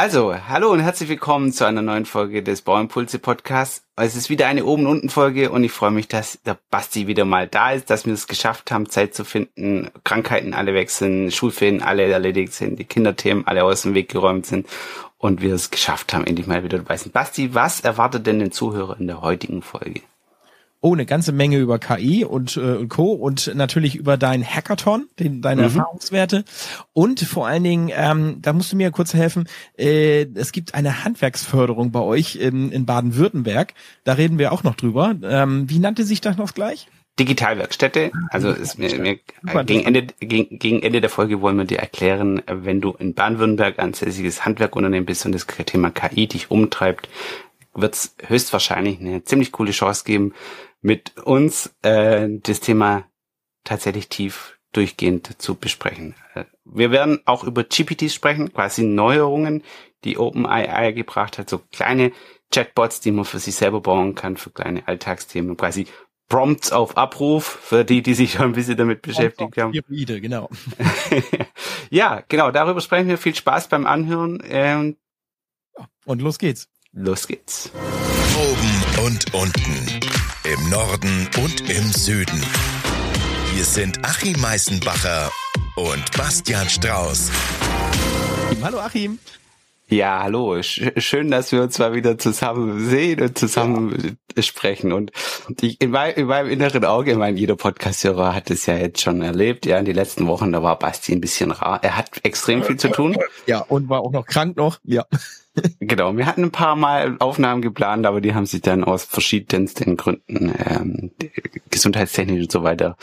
Also, hallo und herzlich willkommen zu einer neuen Folge des Bauimpulse Podcasts. Es ist wieder eine Oben-Unten-Folge und ich freue mich, dass der Basti wieder mal da ist, dass wir es geschafft haben, Zeit zu finden, Krankheiten alle weg sind, Schulferien alle erledigt sind, die Kinderthemen alle aus dem Weg geräumt sind und wir es geschafft haben, endlich mal wieder dabei sind. Basti, was erwartet denn den Zuhörer in der heutigen Folge? Oh, eine ganze Menge über KI und, äh, und Co. und natürlich über dein Hackathon, den, deine mhm. Erfahrungswerte. Und vor allen Dingen, ähm, da musst du mir kurz helfen, äh, es gibt eine Handwerksförderung bei euch in, in Baden-Württemberg. Da reden wir auch noch drüber. Ähm, wie nannte sich das noch gleich? Digitalwerkstätte. Also ist mir, mir gegen Ende gegen, gegen Ende der Folge wollen wir dir erklären, wenn du in Baden-Württemberg ansässiges Handwerkunternehmen bist und das Thema KI dich umtreibt, wird es höchstwahrscheinlich eine ziemlich coole Chance geben, mit uns äh, das Thema tatsächlich tief durchgehend zu besprechen. Wir werden auch über GPTs sprechen, quasi Neuerungen, die OpenAI gebracht hat, so kleine Chatbots, die man für sich selber bauen kann, für kleine Alltagsthemen, quasi Prompts auf Abruf, für die, die sich schon ein bisschen damit beschäftigt haben. Pyramide, genau. ja, genau, darüber sprechen wir. Viel Spaß beim Anhören. Ähm, und los geht's. Los geht's. Oben und unten im Norden und im Süden. Hier sind Achim Meißenbacher und Bastian Strauß. Hallo Achim. Ja, hallo. Schön, dass wir uns mal wieder zusammen sehen und zusammen ja. sprechen. Und ich, in, mein, in, meinem inneren Auge, ich meine, jeder Podcast-Hörer hat es ja jetzt schon erlebt. Ja, in den letzten Wochen, da war Basti ein bisschen rar. Er hat extrem viel zu tun. Ja, und war auch noch krank noch. Ja. Genau, wir hatten ein paar Mal Aufnahmen geplant, aber die haben sich dann aus verschiedensten Gründen, ähm, gesundheitstechnisch und so weiter,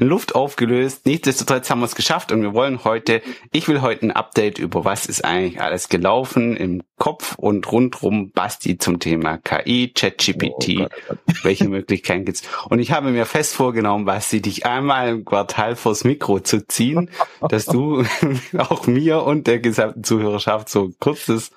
Luft aufgelöst. Nichtsdestotrotz haben wir es geschafft und wir wollen heute, ich will heute ein Update über was ist eigentlich alles gelaufen im Kopf und rundrum Basti zum Thema KI, ChatGPT, oh welche Möglichkeiten gibt's? Und ich habe mir fest vorgenommen, Basti, dich einmal im Quartal vors Mikro zu ziehen, dass du auch mir und der gesamten Zuhörerschaft so ein kurzes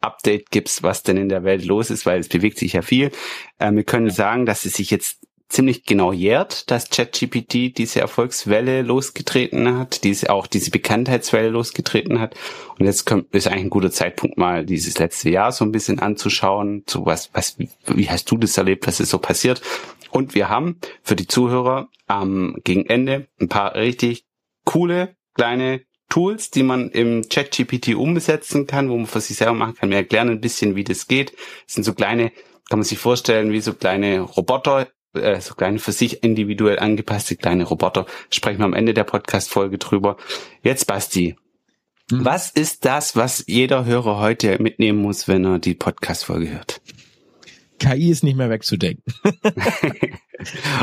Update gibst, was denn in der Welt los ist, weil es bewegt sich ja viel. Äh, wir können sagen, dass es sich jetzt ziemlich genau jährt, dass ChatGPT diese Erfolgswelle losgetreten hat, diese auch diese Bekanntheitswelle losgetreten hat. Und jetzt kommt, ist eigentlich ein guter Zeitpunkt, mal dieses letzte Jahr so ein bisschen anzuschauen, zu was, was, wie, hast du das erlebt, was ist so passiert? Und wir haben für die Zuhörer ähm, gegen Ende ein paar richtig coole kleine Tools, die man im ChatGPT umsetzen kann, wo man für sich selber machen kann. Wir erklären ein bisschen, wie das geht. Das sind so kleine, kann man sich vorstellen, wie so kleine Roboter, äh, so kleine für sich individuell angepasste kleine Roboter. Sprechen wir am Ende der Podcast-Folge drüber. Jetzt, Basti. Mhm. Was ist das, was jeder Hörer heute mitnehmen muss, wenn er die Podcast-Folge hört? KI ist nicht mehr wegzudenken.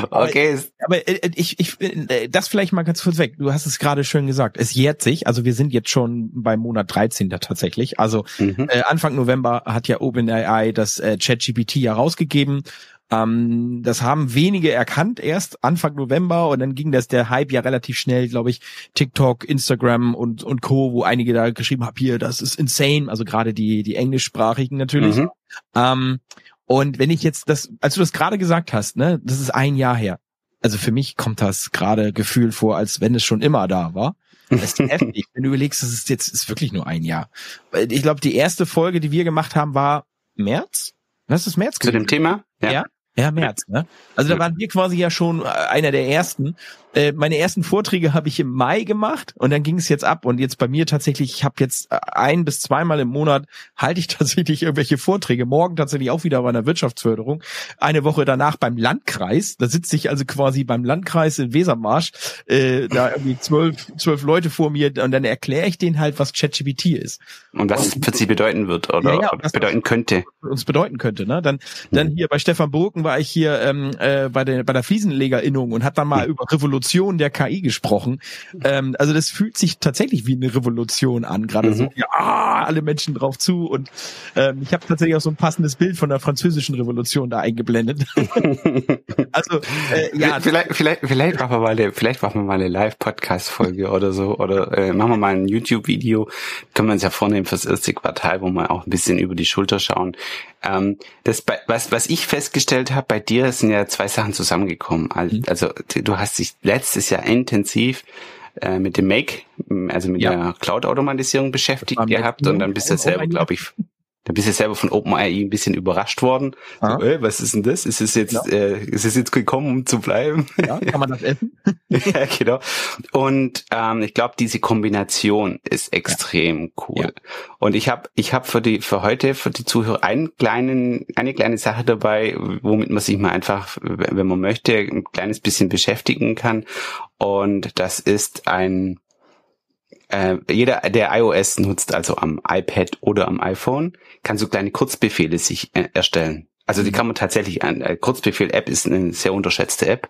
okay. Aber, aber äh, ich, ich, äh, das vielleicht mal ganz kurz weg. Du hast es gerade schön gesagt. Es jährt sich. Also wir sind jetzt schon beim Monat 13. tatsächlich. Also mhm. äh, Anfang November hat ja OpenAI das äh, ChatGPT ja rausgegeben. Ähm, das haben wenige erkannt erst Anfang November und dann ging das der Hype ja relativ schnell, glaube ich, TikTok, Instagram und und Co, wo einige da geschrieben haben, hier, das ist insane, also gerade die die englischsprachigen natürlich. Mhm. Ähm, und wenn ich jetzt das, als du das gerade gesagt hast, ne, das ist ein Jahr her. Also für mich kommt das gerade Gefühl vor, als wenn es schon immer da war. Das ist heftig. Wenn du überlegst, das ist jetzt ist wirklich nur ein Jahr. Ich glaube, die erste Folge, die wir gemacht haben, war März. Was ist März? Zu dem Thema? Ja. ja. Ja, März, ne? Also da waren wir quasi ja schon äh, einer der ersten. Äh, meine ersten Vorträge habe ich im Mai gemacht und dann ging es jetzt ab und jetzt bei mir tatsächlich, ich habe jetzt äh, ein bis zweimal im Monat halte ich tatsächlich irgendwelche Vorträge. Morgen tatsächlich auch wieder bei einer Wirtschaftsförderung. Eine Woche danach beim Landkreis. Da sitze ich also quasi beim Landkreis in Wesermarsch, äh, da irgendwie zwölf, zwölf Leute vor mir und dann erkläre ich denen halt, was ChatGPT ist. Und was es für sie bedeuten wird oder, ja, ja, bedeuten könnte. Uns bedeuten könnte, ne? Dann, dann hm. hier bei Stefan Burken war ich hier ähm, äh, bei der bei der Fliesenlegerinnung und hat dann mal mhm. über Revolution der KI gesprochen. Ähm, also das fühlt sich tatsächlich wie eine Revolution an, gerade mhm. so ja alle Menschen drauf zu und ähm, ich habe tatsächlich auch so ein passendes Bild von der französischen Revolution da eingeblendet. also äh, ja, vielleicht vielleicht vielleicht machen wir mal eine, vielleicht machen wir mal eine Live Podcast Folge oder so oder äh, machen wir mal ein YouTube Video, können wir uns ja vornehmen fürs erste Quartal, wo wir auch ein bisschen über die Schulter schauen. Ähm, das, was, was ich festgestellt habe, bei dir sind ja zwei Sachen zusammengekommen. Also, mhm. also du hast dich letztes Jahr intensiv äh, mit dem Make, also mit ja. der Cloud-Automatisierung beschäftigt gehabt und dann bist du selber, glaube ich, da bist du selber von OpenAI ein bisschen überrascht worden. Ah. So, äh, was ist denn das? Ist es jetzt, ja. äh, ist es jetzt gekommen, um zu bleiben? Ja, kann man das essen? ja, genau. Und ähm, ich glaube, diese Kombination ist extrem ja. cool. Ja. Und ich habe, ich habe für die, für heute, für die Zuhörer einen kleinen, eine kleine Sache dabei, womit man sich mal einfach, wenn man möchte, ein kleines bisschen beschäftigen kann. Und das ist ein äh, jeder, der iOS nutzt, also am iPad oder am iPhone, kann so kleine Kurzbefehle sich äh, erstellen. Also die mhm. kann man tatsächlich an. Äh, Kurzbefehl-App ist eine sehr unterschätzte App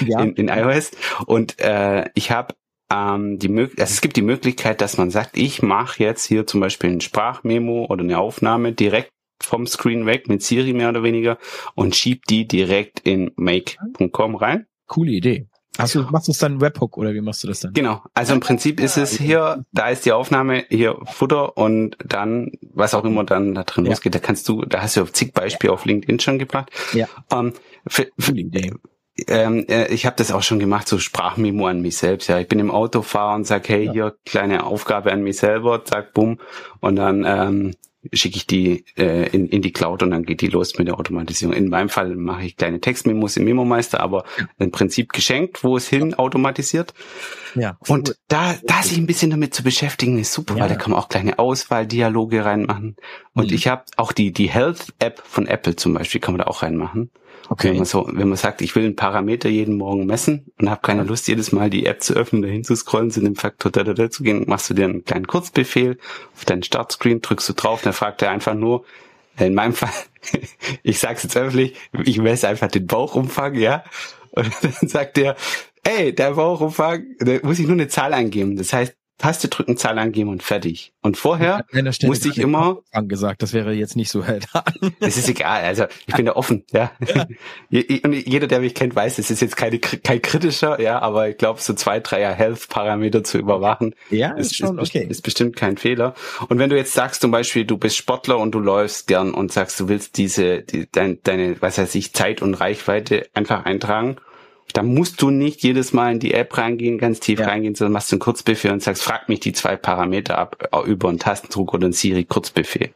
ja. in, in iOS. Und äh, ich habe ähm, die Möglichkeit, also es gibt die Möglichkeit, dass man sagt, ich mache jetzt hier zum Beispiel ein Sprachmemo oder eine Aufnahme direkt vom Screen weg mit Siri mehr oder weniger und schieb die direkt in make.com rein. Coole Idee. Hast du, machst du es dann Webhook oder wie machst du das dann? Genau. Also im Prinzip ist es hier, da ist die Aufnahme, hier Futter und dann, was auch immer dann da drin ja. losgeht, da kannst du, da hast du zig Beispiele ja. auf LinkedIn schon gebracht. Ja. Ähm, für, für, ähm, äh, ich habe das auch schon gemacht, so Sprachmemo an mich selbst. Ja, ich bin im Auto fahre und sag, hey, ja. hier kleine Aufgabe an mich selber, zack, bumm, und dann ähm, schicke ich die äh, in, in die Cloud und dann geht die los mit der Automatisierung. In meinem Fall mache ich kleine Textmemos im Memo-Meister, aber im Prinzip geschenkt, wo es hin automatisiert. Ja, und da, da sich ein bisschen damit zu beschäftigen, ist super, ja. weil da kann man auch kleine Auswahldialoge reinmachen. Und mhm. ich habe auch die, die Health-App von Apple zum Beispiel, kann man da auch reinmachen. Okay. Wenn man so, wenn man sagt, ich will einen Parameter jeden Morgen messen und habe keine Lust, jedes Mal die App zu öffnen, dahin zu scrollen, zu dem Faktor da, da, da zu gehen, machst du dir einen kleinen Kurzbefehl auf deinen Startscreen, drückst du drauf, dann fragt er einfach nur, in meinem Fall, ich sag's jetzt öffentlich, ich messe einfach den Bauchumfang, ja, und dann sagt er, ey, der Bauchumfang, da muss ich nur eine Zahl eingeben. Das heißt, Taste drücken, Zahl angeben und fertig. Und vorher musste ich immer gesagt, das wäre jetzt nicht so halt. Es ist egal, also ich bin da offen, ja. ja. Und jeder, der mich kennt, weiß, es ist jetzt keine, kein kritischer, ja, aber ich glaube, so zwei, drei Health-Parameter zu überwachen, ja, ist, ist schon okay. ist bestimmt kein Fehler. Und wenn du jetzt sagst, zum Beispiel, du bist Sportler und du läufst gern und sagst, du willst diese, die, dein, deine, was heißt ich, Zeit und Reichweite einfach eintragen da musst du nicht jedes Mal in die App reingehen, ganz tief ja. reingehen, sondern machst du einen Kurzbefehl und sagst, frag mich die zwei Parameter ab äh, über einen Tastendruck oder einen Siri-Kurzbefehl.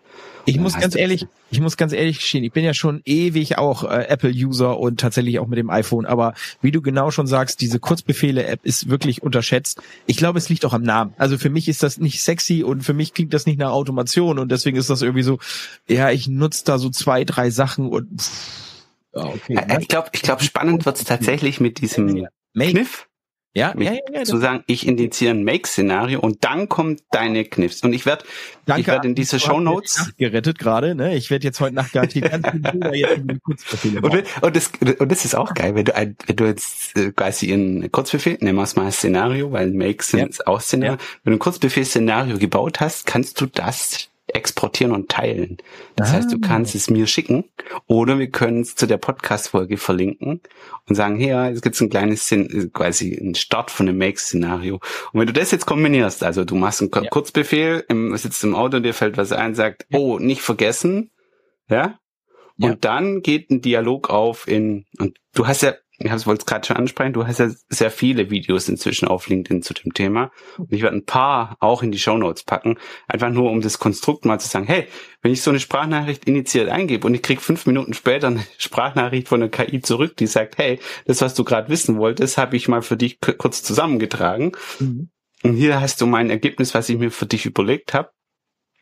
Ich muss ganz ehrlich, ich muss ganz ehrlich gestehen, ich bin ja schon ewig auch äh, Apple-User und tatsächlich auch mit dem iPhone, aber wie du genau schon sagst, diese Kurzbefehle-App ist wirklich unterschätzt. Ich glaube, es liegt auch am Namen. Also für mich ist das nicht sexy und für mich klingt das nicht nach Automation und deswegen ist das irgendwie so, ja, ich nutze da so zwei, drei Sachen und pff, Ah, okay. Äh, ich glaube, ich glaube, spannend wird es tatsächlich mit diesem Kniff. Ja, ja, ja, ja, zu sagen, ich indiziere ein Make-Szenario und dann kommt deine Kniffs. Und ich werde ich werde in diese Show Notes gerettet gerade, ne? Ich werde jetzt heute Nacht garantiert ganz viele jetzt in Kurzbefehle und, und, das, und das ist auch geil, wenn du ein, wenn du jetzt äh, quasi ein Kurzbefehl, nehmen wir es mal Szenario, weil Make sind ja. auch Szenario. Wenn du ein Kurzbefehl-Szenario gebaut hast, kannst du das exportieren und teilen. Das ah. heißt, du ah. kannst es mir schicken oder wir können es zu der Podcast-Folge verlinken und sagen, hier, jetzt gibt's ein kleines, quasi ein Start von einem Make-Szenario. Und wenn du das jetzt kombinierst, also du machst einen ja. Kurzbefehl, im, sitzt im Auto, dir fällt was ein, sagt, ja. oh, nicht vergessen, ja, und ja. dann geht ein Dialog auf in, und du hast ja ich wollte es gerade schon ansprechen, du hast ja sehr viele Videos inzwischen auf LinkedIn zu dem Thema. Und ich werde ein paar auch in die Show Notes packen, einfach nur um das Konstrukt mal zu sagen, hey, wenn ich so eine Sprachnachricht initiiert eingebe und ich krieg fünf Minuten später eine Sprachnachricht von der KI zurück, die sagt, hey, das, was du gerade wissen wolltest, habe ich mal für dich kurz zusammengetragen. Mhm. Und hier hast du mein Ergebnis, was ich mir für dich überlegt habe.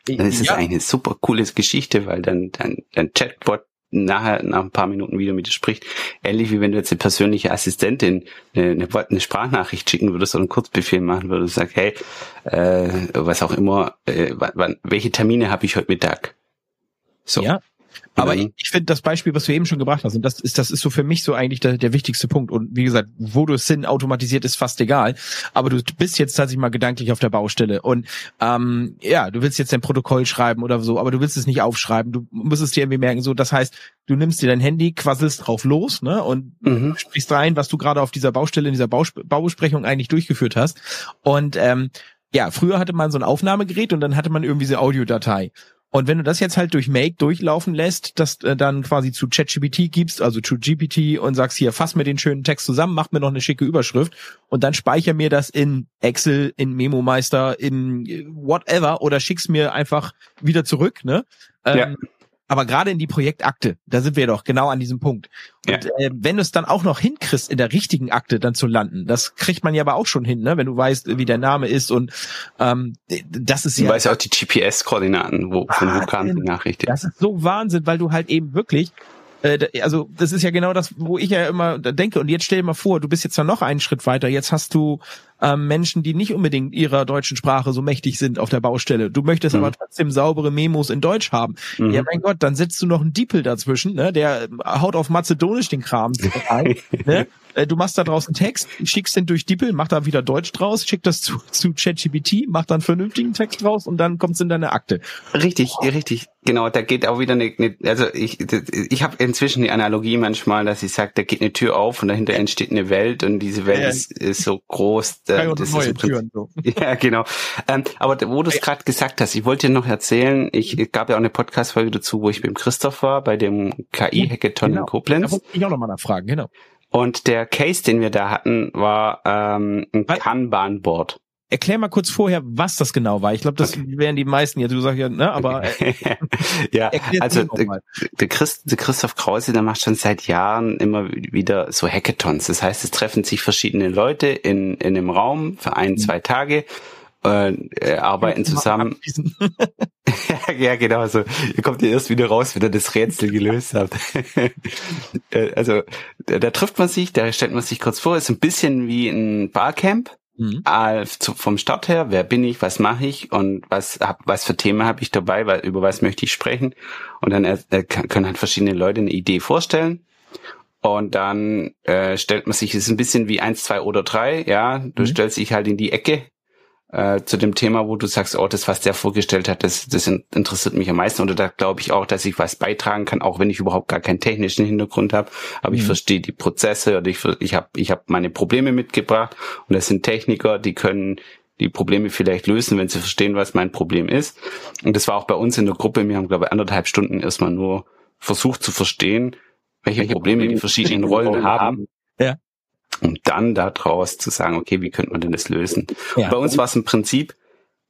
Dann ist es ja. eine super coole Geschichte, weil dann dein, dein Chatbot nachher nach ein paar Minuten wieder mit dir spricht. Ähnlich wie wenn du jetzt eine persönliche Assistentin eine, eine, eine Sprachnachricht schicken würdest oder einen Kurzbefehl machen würdest und sagst, hey, äh, was auch immer, äh, wann, welche Termine habe ich heute Mittag? So. Ja. Aber ich, ich finde das Beispiel, was du eben schon gebracht hast, und das ist, das ist so für mich so eigentlich der, der wichtigste Punkt. Und wie gesagt, wo du es hin automatisiert, ist fast egal. Aber du bist jetzt tatsächlich mal gedanklich auf der Baustelle. Und ähm, ja, du willst jetzt dein Protokoll schreiben oder so, aber du willst es nicht aufschreiben. Du musst es dir irgendwie merken. So, das heißt, du nimmst dir dein Handy, quasselst drauf los, ne? Und mhm. sprichst rein, was du gerade auf dieser Baustelle, in dieser Baus Baubesprechung eigentlich durchgeführt hast. Und ähm, ja, früher hatte man so ein Aufnahmegerät und dann hatte man irgendwie so Audiodatei. Und wenn du das jetzt halt durch Make durchlaufen lässt, das äh, dann quasi zu ChatGPT gibst, also zu GPT und sagst hier, fass mir den schönen Text zusammen, mach mir noch eine schicke Überschrift und dann speicher mir das in Excel, in Memo Meister, in äh, whatever oder schick's mir einfach wieder zurück, ne? Ähm, ja aber gerade in die Projektakte, da sind wir doch genau an diesem Punkt. Und ja. äh, wenn du es dann auch noch hinkriegst, in der richtigen Akte dann zu landen, das kriegt man ja aber auch schon hin, ne? wenn du weißt, wie der Name ist und ähm, das ist du ja. Du weißt ja auch die GPS-Koordinaten, wo, von wo kam die Nachricht. Das ist so Wahnsinn, weil du halt eben wirklich also das ist ja genau das, wo ich ja immer denke. Und jetzt stell dir mal vor, du bist jetzt ja noch einen Schritt weiter. Jetzt hast du ähm, Menschen, die nicht unbedingt ihrer deutschen Sprache so mächtig sind auf der Baustelle. Du möchtest mhm. aber trotzdem saubere Memos in Deutsch haben. Mhm. Ja, mein Gott, dann setzt du noch einen Diepel dazwischen, ne? der haut auf Mazedonisch den Kram ein. ne? Äh, du machst da draußen Text, schickst den durch Dippel, mach da wieder Deutsch draus, schick das zu, zu ChatGPT, mach dann vernünftigen Text draus und dann kommt's in deine Akte. Richtig, oh. richtig. Genau, da geht auch wieder eine, eine also ich, ich habe inzwischen die Analogie manchmal, dass ich sage, da geht eine Tür auf und dahinter entsteht eine Welt und diese Welt ja. ist, ist so groß. Äh, das neue ist Türen, so. Ja, genau. Ähm, aber wo du es gerade gesagt hast, ich wollte dir noch erzählen, ich, es gab ja auch eine Podcast-Folge dazu, wo ich mit dem Christoph war, bei dem KI-Hackathon genau. in Koblenz. Da wollte ich auch nochmal nachfragen, genau. Und der Case, den wir da hatten, war ähm, ein Kanban-Board. Erklär mal kurz vorher, was das genau war. Ich glaube, das okay. wären die meisten jetzt. Du sagst ja, ne, aber äh, ja, also der, der, Christ, der Christoph Krause, der macht schon seit Jahren immer wieder so Hackathons. Das heißt, es treffen sich verschiedene Leute in in einem Raum für ein, mhm. zwei Tage äh, äh, arbeiten zusammen. ja, genau. So, ihr kommt ja erst wieder raus, wenn ihr das Rätsel gelöst habt. Äh, also da, da, trifft man sich, da stellt man sich kurz vor, ist ein bisschen wie ein Barcamp. Mhm. Also vom Start her, wer bin ich, was mache ich und was hab, was für Themen habe ich dabei, weil, über was möchte ich sprechen. Und dann äh, können halt verschiedene Leute eine Idee vorstellen. Und dann äh, stellt man sich, es ist ein bisschen wie eins, zwei oder drei, ja. Du mhm. stellst dich halt in die Ecke äh, zu dem Thema, wo du sagst, oh, das, was der vorgestellt hat, das, das interessiert mich am meisten. Oder da glaube ich auch, dass ich was beitragen kann, auch wenn ich überhaupt gar keinen technischen Hintergrund habe. Aber mhm. ich verstehe die Prozesse oder ich, ich habe ich hab meine Probleme mitgebracht und das sind Techniker, die können die Probleme vielleicht lösen, wenn sie verstehen, was mein Problem ist. Und das war auch bei uns in der Gruppe. Wir haben, glaube ich, anderthalb Stunden erstmal nur versucht zu verstehen, welche, welche Probleme, Probleme die verschiedenen Rollen haben. Ja um dann daraus zu sagen, okay, wie könnte man denn das lösen? Ja. Bei uns war es im Prinzip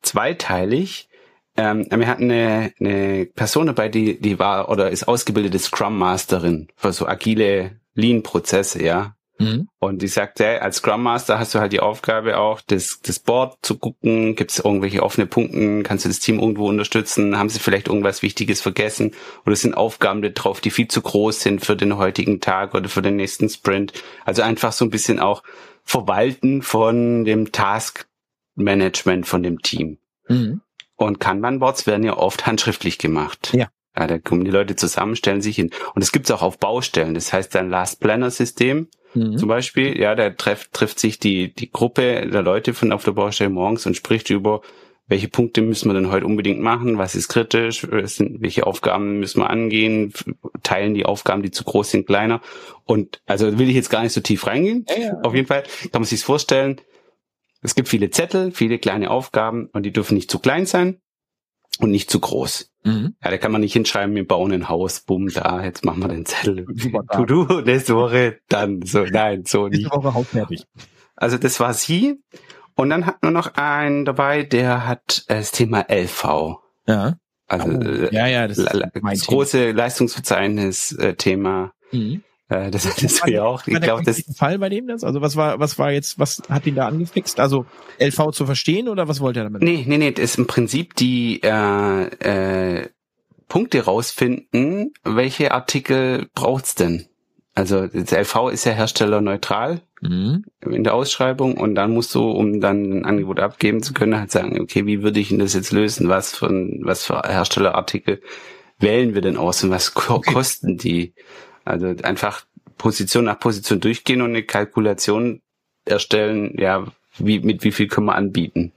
zweiteilig. Ähm, wir hatten eine, eine Person dabei, die, die war oder ist ausgebildete Scrum Masterin für so agile Lean-Prozesse, ja. Mhm. Und die sagt, ja, als Scrum Master hast du halt die Aufgabe auch, das, das Board zu gucken, gibt es irgendwelche offene Punkte, kannst du das Team irgendwo unterstützen, haben sie vielleicht irgendwas Wichtiges vergessen oder sind Aufgaben da drauf, die viel zu groß sind für den heutigen Tag oder für den nächsten Sprint. Also einfach so ein bisschen auch Verwalten von dem Task-Management von dem Team. Mhm. Und Kanban-Boards werden ja oft handschriftlich gemacht. Ja. Ja, da kommen die Leute zusammen, stellen sich hin. Und es gibt's auch auf Baustellen. Das heißt ein Last Planner System. Mhm. Zum Beispiel, ja, da trifft, trifft sich die, die Gruppe der Leute von auf der Baustelle morgens und spricht über, welche Punkte müssen wir denn heute unbedingt machen, was ist kritisch, sind, welche Aufgaben müssen wir angehen, teilen die Aufgaben, die zu groß sind, kleiner. Und also will ich jetzt gar nicht so tief reingehen. Ja, ja. Auf jeden Fall kann man sich vorstellen, es gibt viele Zettel, viele kleine Aufgaben und die dürfen nicht zu klein sein und nicht zu groß. Mhm. Ja, da kann man nicht hinschreiben, wir bauen ein Haus, bumm, da, jetzt machen wir den Zettel. Tu du, nächste Woche, dann, so, nein, so nicht. Nächste Woche hausfertig. Also das war sie. Und dann hatten wir noch einen dabei, der hat äh, das Thema LV. Ja. Also oh, ja, ja, das, ist das große Leistungsverzeichnis-Thema. Äh, mhm. Äh, das hattest du ja auch. Ich glaube, das Fall bei dem das. Also was war, was war jetzt, was hat ihn da angefixt? Also LV zu verstehen oder was wollte er damit? Nee, nee, nee. Das ist im Prinzip die äh, äh, Punkte rausfinden, welche Artikel braucht's denn? Also das LV ist ja herstellerneutral mhm. in der Ausschreibung und dann musst du, um dann ein Angebot abgeben zu können, halt sagen, okay, wie würde ich denn das jetzt lösen? Was für was für Herstellerartikel wählen wir denn aus und was okay. kosten die? Also einfach Position nach Position durchgehen und eine Kalkulation erstellen, ja, wie, mit wie viel können wir anbieten.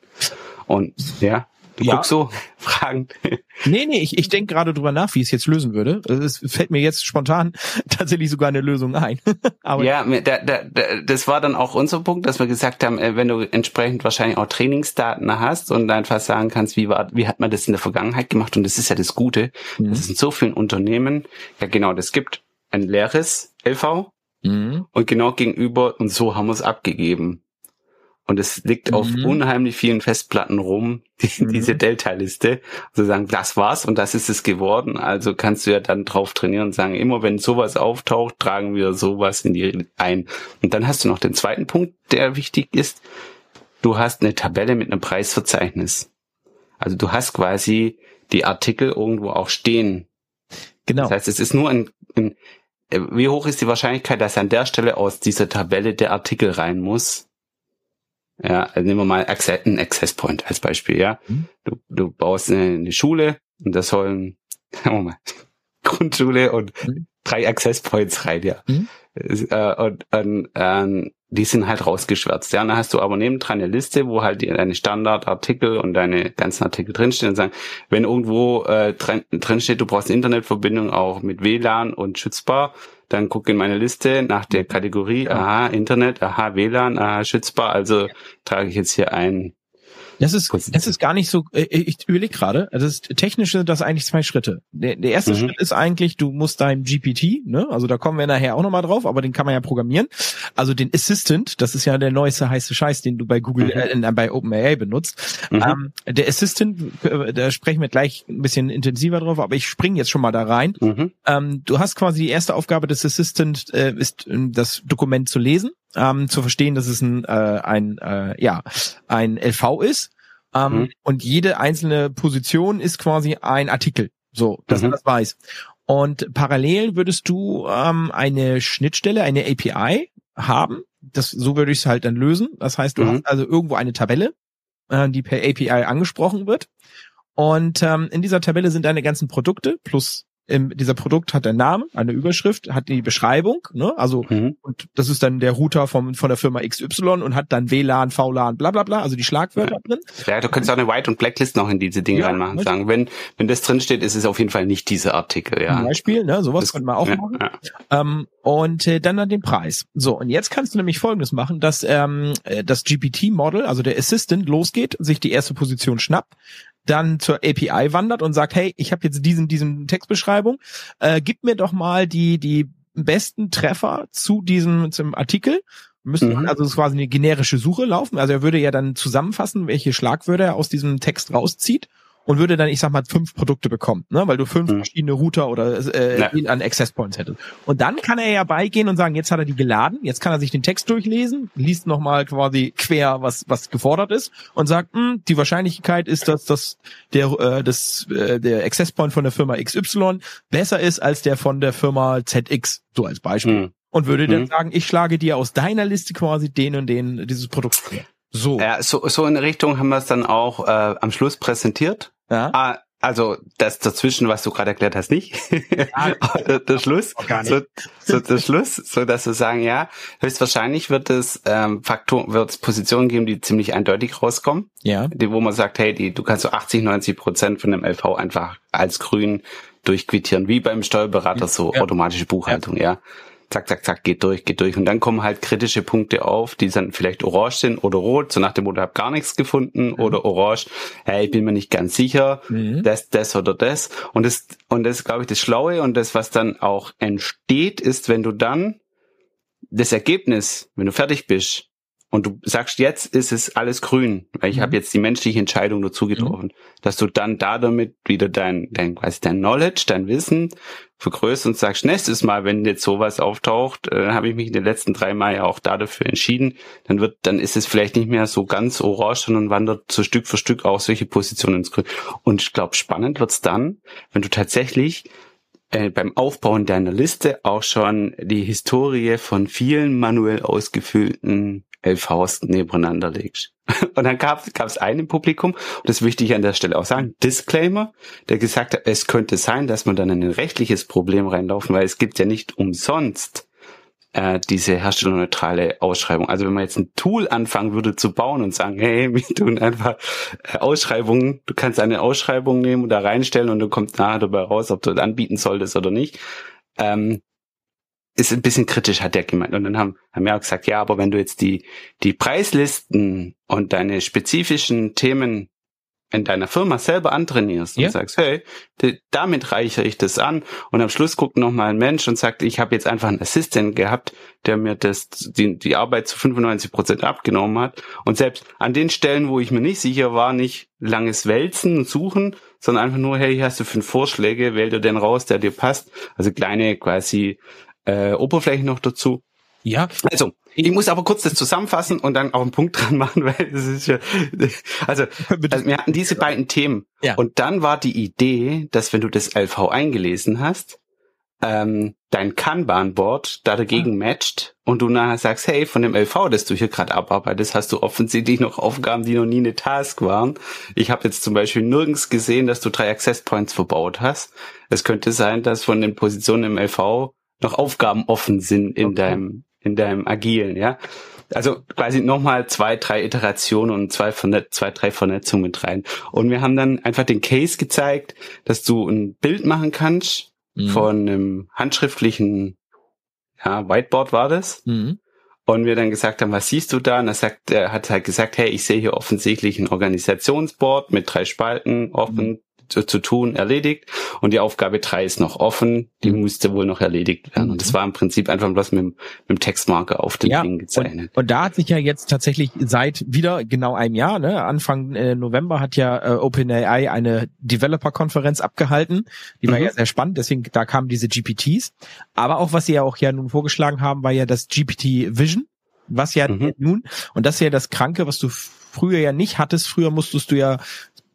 Und ja. Du ja. guckst so, Fragen. Nee, nee, ich, ich denke gerade drüber nach, wie ich es jetzt lösen würde. Es fällt mir jetzt spontan tatsächlich sogar eine Lösung ein. Aber ja, da, da, da, das war dann auch unser Punkt, dass wir gesagt haben, äh, wenn du entsprechend wahrscheinlich auch Trainingsdaten hast und einfach sagen kannst, wie war, wie hat man das in der Vergangenheit gemacht? Und das ist ja das Gute. Mhm. Das ist in so vielen Unternehmen, ja genau, das gibt ein leeres LV mhm. und genau gegenüber und so haben wir es abgegeben. Und es liegt mhm. auf unheimlich vielen Festplatten rum, die, mhm. diese Delta-Liste. Also sagen, das war's und das ist es geworden. Also kannst du ja dann drauf trainieren und sagen, immer wenn sowas auftaucht, tragen wir sowas in die ein. Und dann hast du noch den zweiten Punkt, der wichtig ist. Du hast eine Tabelle mit einem Preisverzeichnis. Also du hast quasi die Artikel irgendwo auch stehen. Genau. Das heißt, es ist nur ein, ein wie hoch ist die Wahrscheinlichkeit, dass an der Stelle aus dieser Tabelle der Artikel rein muss? Ja, also nehmen wir mal einen Access Point als Beispiel, ja. Mhm. Du, du baust eine, eine Schule und das sollen, sagen wir mal, Grundschule und mhm. drei Access Points rein, ja. Mhm. Äh, und, und äh, die sind halt rausgeschwärzt. Ja, und dann hast du aber nebendran eine Liste, wo halt deine Standardartikel und deine ganzen Artikel drinstehen und sagen, wenn irgendwo äh, drin, drin steht, du brauchst eine Internetverbindung auch mit WLAN und schützbar, dann guck in meine Liste nach der Kategorie, aha, Internet, aha, WLAN, aha, schützbar, also trage ich jetzt hier ein das ist, das ist gar nicht so, äh, ich überlege gerade, das ist technische, das eigentlich zwei Schritte. Der, der erste mhm. Schritt ist eigentlich, du musst dein GPT, ne, also da kommen wir nachher auch nochmal drauf, aber den kann man ja programmieren. Also den Assistant, das ist ja der neueste heiße Scheiß, den du bei Google, mhm. äh, bei OpenAI benutzt. Mhm. Ähm, der Assistant, äh, da sprechen wir gleich ein bisschen intensiver drauf, aber ich springe jetzt schon mal da rein. Mhm. Ähm, du hast quasi die erste Aufgabe des Assistant, äh, ist das Dokument zu lesen ähm, zu verstehen, dass es ein, äh, ein äh, ja ein LV ist. Ähm, mhm. Und jede einzelne Position ist quasi ein Artikel. So, dass mhm. man das weiß. Und parallel würdest du ähm, eine Schnittstelle, eine API haben. Das, so würde ich es halt dann lösen. Das heißt, du mhm. hast also irgendwo eine Tabelle, äh, die per API angesprochen wird. Und ähm, in dieser Tabelle sind deine ganzen Produkte plus ähm, dieser Produkt hat einen Namen, eine Überschrift, hat die Beschreibung, ne? Also mhm. und das ist dann der Router vom, von der Firma XY und hat dann WLAN, VLAN, bla bla bla, also die Schlagwörter ja. drin. Ja, du könntest auch eine White- und Blacklist noch in diese Dinge ja, reinmachen. Sagen, wenn, wenn das drin steht, ist es auf jeden Fall nicht dieser Artikel, ja. Zum Beispiel, ne? Sowas das, könnte man auch ja, machen. Ähm, und äh, dann dann den Preis. So, und jetzt kannst du nämlich folgendes machen, dass ähm, äh, das GPT-Model, also der Assistant, losgeht, sich die erste Position schnappt, dann zur API wandert und sagt, hey, ich habe jetzt diesen, diesen Textbeschreibung, äh, gib mir doch mal die, die besten Treffer zu diesem zum Artikel. Müssen mhm. also quasi eine generische Suche laufen. Also er würde ja dann zusammenfassen, welche Schlagwörter er aus diesem Text rauszieht und würde dann, ich sag mal, fünf Produkte bekommen, ne? weil du fünf mhm. verschiedene Router oder äh, ja. an Access Points hättest. Und dann kann er ja beigehen und sagen, jetzt hat er die geladen, jetzt kann er sich den Text durchlesen, liest nochmal quasi quer, was was gefordert ist und sagt, mh, hm, die Wahrscheinlichkeit ist, dass das der äh, das äh, der Access Point von der Firma XY besser ist als der von der Firma ZX, so als Beispiel. Mhm. Und würde dann mhm. sagen, ich schlage dir aus deiner Liste quasi den und den dieses Produkt vor. So. Ja, so, so in Richtung haben wir es dann auch äh, am Schluss präsentiert. Ja. Ah, also das dazwischen, was du gerade erklärt hast, nicht. Ja, der, der Schluss, so, so der Schluss, so dass wir sagen, ja, höchstwahrscheinlich wird es ähm, Faktor, wird es Positionen geben, die ziemlich eindeutig rauskommen. Ja. Die, wo man sagt, hey, die, du kannst so 80, 90 Prozent von dem LV einfach als grün durchquittieren, wie beim Steuerberater so ja. automatische Buchhaltung, ja. ja zack, zack, zack, geht durch, geht durch. Und dann kommen halt kritische Punkte auf, die dann vielleicht orange sind oder rot, so nach dem Motto, hab gar nichts gefunden mhm. oder orange, hey, ich bin mir nicht ganz sicher, mhm. das, das oder das. Und das, und das ist, glaube ich, das Schlaue und das, was dann auch entsteht, ist, wenn du dann das Ergebnis, wenn du fertig bist, und du sagst, jetzt ist es alles grün, weil ich mhm. habe jetzt die menschliche Entscheidung dazu getroffen, mhm. dass du dann da damit wieder dein, dein, quasi dein Knowledge, dein Wissen vergrößt und sagst, nächstes Mal, wenn jetzt sowas auftaucht, äh, habe ich mich in den letzten drei Mal ja auch da dafür entschieden, dann wird, dann ist es vielleicht nicht mehr so ganz orange, sondern wandert so Stück für Stück auch solche Positionen ins Grün. Und ich glaube, spannend wird's dann, wenn du tatsächlich äh, beim Aufbauen deiner Liste auch schon die Historie von vielen manuell ausgefüllten LVs nebeneinander legst. Und dann gab es einen Publikum, und das möchte ich an der Stelle auch sagen, Disclaimer, der gesagt hat, es könnte sein, dass man dann in ein rechtliches Problem reinlaufen, weil es gibt ja nicht umsonst äh, diese herstellerneutrale Ausschreibung. Also wenn man jetzt ein Tool anfangen würde zu bauen und sagen, hey, wir tun einfach äh, Ausschreibungen, du kannst eine Ausschreibung nehmen und da reinstellen und du kommst nachher dabei raus, ob du das anbieten solltest oder nicht. Ähm, ist ein bisschen kritisch, hat der gemeint. Und dann haben, haben wir auch gesagt, ja, aber wenn du jetzt die, die Preislisten und deine spezifischen Themen in deiner Firma selber antrainierst Ja. und sagst, hey, damit reichere ich das an und am Schluss guckt noch mal ein Mensch und sagt, ich habe jetzt einfach einen Assistent gehabt, der mir das die, die Arbeit zu 95 Prozent abgenommen hat und selbst an den Stellen, wo ich mir nicht sicher war, nicht langes Wälzen und Suchen, sondern einfach nur, hey, hier hast du fünf Vorschläge, wähl dir den raus, der dir passt. Also kleine quasi äh, Oberflächen noch dazu. Ja, Also, ich muss aber kurz das zusammenfassen und dann auch einen Punkt dran machen, weil es ist ja, also, also wir hatten diese beiden Themen. Ja. Und dann war die Idee, dass wenn du das LV eingelesen hast, ähm, dein Kanban-Board da dagegen matcht und du nachher sagst, hey, von dem LV, das du hier gerade abarbeitest, hast du offensichtlich noch Aufgaben, die noch nie eine Task waren. Ich habe jetzt zum Beispiel nirgends gesehen, dass du drei Access Points verbaut hast. Es könnte sein, dass von den Positionen im LV noch Aufgaben offen sind in Okay. deinem in deinem Agilen, ja. Also quasi nochmal zwei, drei Iterationen und zwei, Vernet zwei, drei Vernetzungen mit rein. Und wir haben dann einfach den Case gezeigt, dass du ein Bild machen kannst Mhm. von einem handschriftlichen ja, Whiteboard war das. Mhm. Und wir dann gesagt haben, was siehst du da? Und er sagt, er hat halt gesagt, hey, ich sehe hier offensichtlich ein Organisationsboard mit drei Spalten offen zu, zu tun, erledigt. Und die Aufgabe drei ist noch offen, die Mhm. musste wohl noch erledigt werden. Und das war im Prinzip einfach bloß mit, dem- mit dem Textmarker auf dem Ja, Ding gezeichnet. Und da hat sich ja jetzt tatsächlich seit wieder genau einem Jahr, ne, Anfang äh, November hat ja äh, OpenAI eine Developer-Konferenz abgehalten. Die war Mhm. ja sehr spannend, deswegen da kamen diese GPTs. Aber auch was sie ja auch ja nun vorgeschlagen haben, war ja das GPT Vision, was ja Mhm. nun und das ist ja das Kranke, was du früher ja nicht hattest. Früher musstest du ja